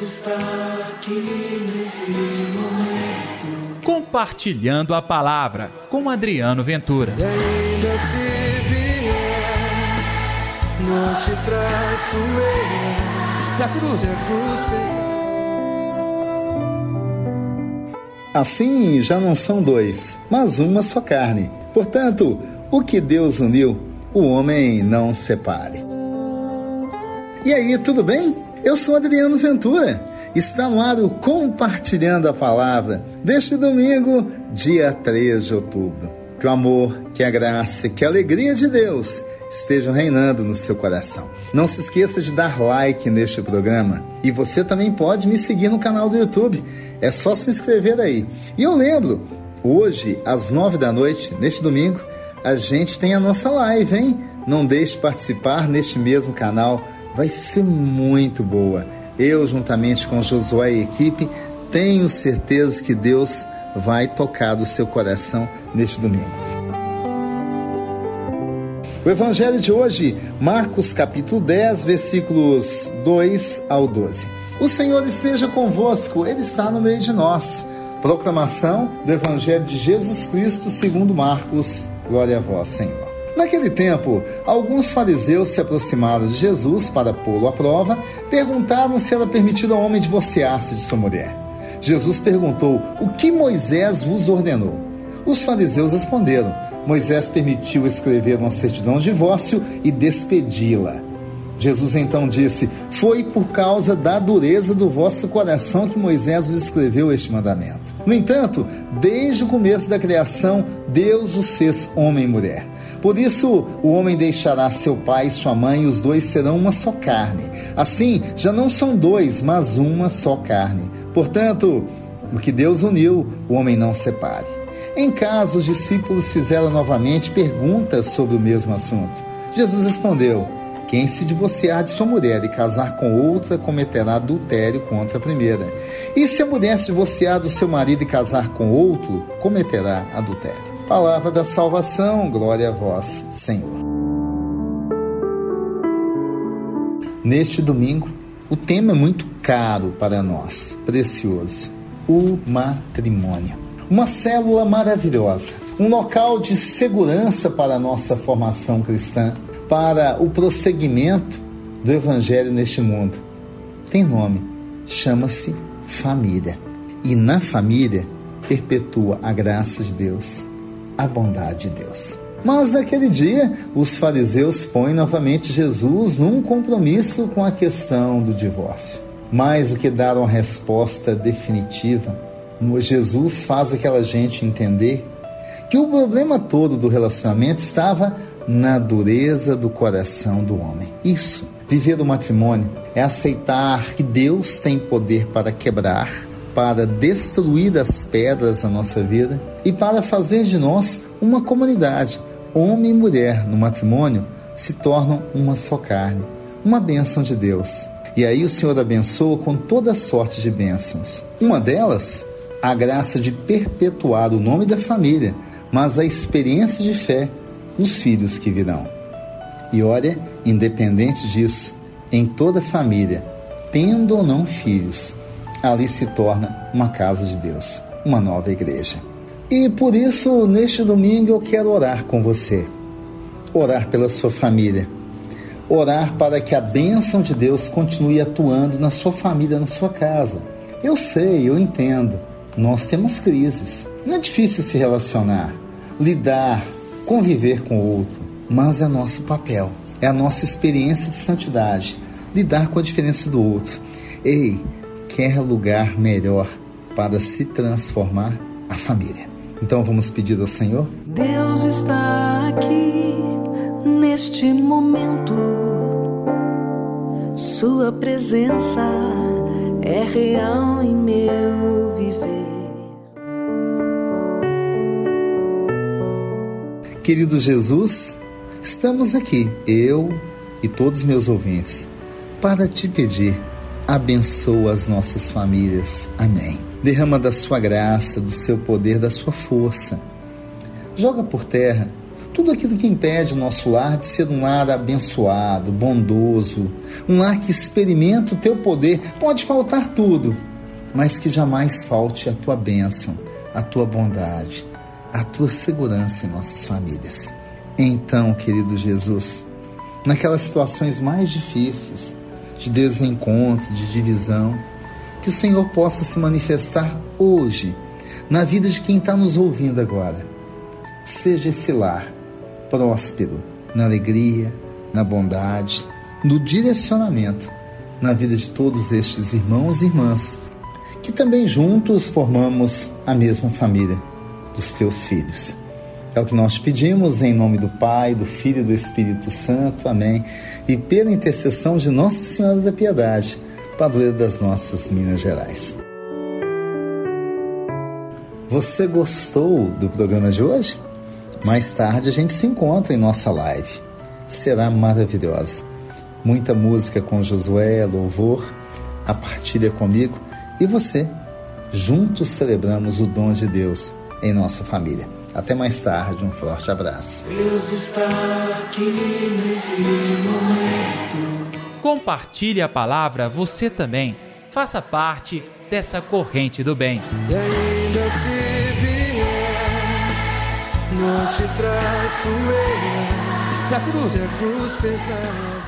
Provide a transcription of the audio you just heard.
Deus está aqui nesse momento. Compartilhando a palavra com Adriano Ventura. E ainda se vier, não te traço eu. Se a cruz. Se a cruz. Assim já não são dois, mas uma só carne. Portanto, o que Deus uniu, o homem não separe. E aí, tudo bem? Eu sou Adriano Ventura. Está no ar o Compartilhando a Palavra deste domingo, dia 3 de outubro. Que o amor, que a graça e que a alegria de Deus estejam reinando no seu coração. Não se esqueça de dar like neste programa. E você também pode me seguir no canal do YouTube. É só se inscrever aí. E eu lembro, hoje, às nove da noite, neste domingo, a gente tem a nossa live, hein? Não deixe de participar neste mesmo canal vai ser muito boa. Eu, juntamente com Josué e equipe, tenho certeza que Deus vai tocar do seu coração neste domingo. O evangelho de hoje, Marcos capítulo 10, versículos 2 ao 12. O Senhor esteja convosco, Ele está no meio de nós. Proclamação do evangelho de Jesus Cristo segundo Marcos. Glória a vós, Senhor. Naquele tempo, alguns fariseus se aproximaram de Jesus para pô-lo à prova, perguntaram se era permitido ao homem divorciar-se de sua mulher. Jesus perguntou: O que Moisés vos ordenou? Os fariseus responderam: Moisés permitiu escrever uma certidão de divórcio e despedi-la. Jesus então disse: Foi por causa da dureza do vosso coração que Moisés vos escreveu este mandamento. No entanto, desde o começo da criação, Deus os fez homem e mulher. Por isso, o homem deixará seu pai e sua mãe, e os dois serão uma só carne. Assim, já não são dois, mas uma só carne. Portanto, o que Deus uniu, o homem não separe. Em casa, os discípulos fizeram novamente perguntas sobre o mesmo assunto. Jesus respondeu: Quem se divorciar de sua mulher e casar com outra cometerá adultério contra a primeira. E se a mulher se divorciar do seu marido e casar com outro, cometerá adultério. Palavra da salvação, glória a vós, Senhor. Neste domingo, o tema é muito caro para nós, precioso: o matrimônio. Uma célula maravilhosa, um local de segurança para a nossa formação cristã, para o prosseguimento do Evangelho neste mundo. Tem nome, chama-se família. E na família perpetua a graça de Deus a bondade de Deus. Mas naquele dia, os fariseus põem novamente Jesus num compromisso com a questão do divórcio. Mais do que dar uma resposta definitiva, Jesus faz aquela gente entender que o problema todo do relacionamento estava na dureza do coração do homem. Isso, viver o matrimônio, é aceitar que Deus tem poder para quebrar para destruir as pedras da nossa vida e para fazer de nós uma comunidade. Homem e mulher no matrimônio se tornam uma só carne, uma bênção de Deus. E aí o Senhor abençoa com toda sorte de bênçãos. Uma delas, a graça de perpetuar o nome da família, mas a experiência de fé nos filhos que virão. E olha, independente disso, em toda família, tendo ou não filhos, ali se torna uma casa de Deus, uma nova igreja. E por isso, neste domingo, eu quero orar com você. Orar pela sua família. Orar para que a bênção de Deus continue atuando na sua família, na sua casa. Eu sei, eu entendo. Nós temos crises. Não é difícil se relacionar, lidar, conviver com o outro, mas é nosso papel, é a nossa experiência de santidade, lidar com a diferença do outro. Ei, quer lugar melhor para se transformar a família. Então vamos pedir ao Senhor? Deus está aqui neste momento. Sua presença é real em meu viver. Querido Jesus, estamos aqui, eu e todos meus ouvintes, para te pedir abençoa as nossas famílias. Amém. Derrama da sua graça, do seu poder, da sua força. Joga por terra tudo aquilo que impede o nosso lar de ser um lar abençoado, bondoso, um lar que experimenta o teu poder. Pode faltar tudo, mas que jamais falte a tua bênção, a tua bondade, a tua segurança em nossas famílias. Então, querido Jesus, naquelas situações mais difíceis, de desencontro, de divisão, que o Senhor possa se manifestar hoje na vida de quem está nos ouvindo agora. Seja esse lar próspero na alegria, na bondade, no direcionamento na vida de todos estes irmãos e irmãs, que também juntos formamos a mesma família dos teus filhos. É o que nós pedimos em nome do Pai, do Filho e do Espírito Santo. Amém. E pela intercessão de Nossa Senhora da Piedade, padroeira das nossas Minas Gerais. Você gostou do programa de hoje? Mais tarde a gente se encontra em nossa live. Será maravilhosa. Muita música com Josué, louvor, a partilha comigo e você. Juntos celebramos o dom de Deus em nossa família. Até mais tarde, um forte abraço. Deus está aqui nesse momento. Compartilhe a palavra você também. Faça parte dessa corrente do bem. E ainda se vier, não te traço eu. Se a cruz Se a cruz pesar.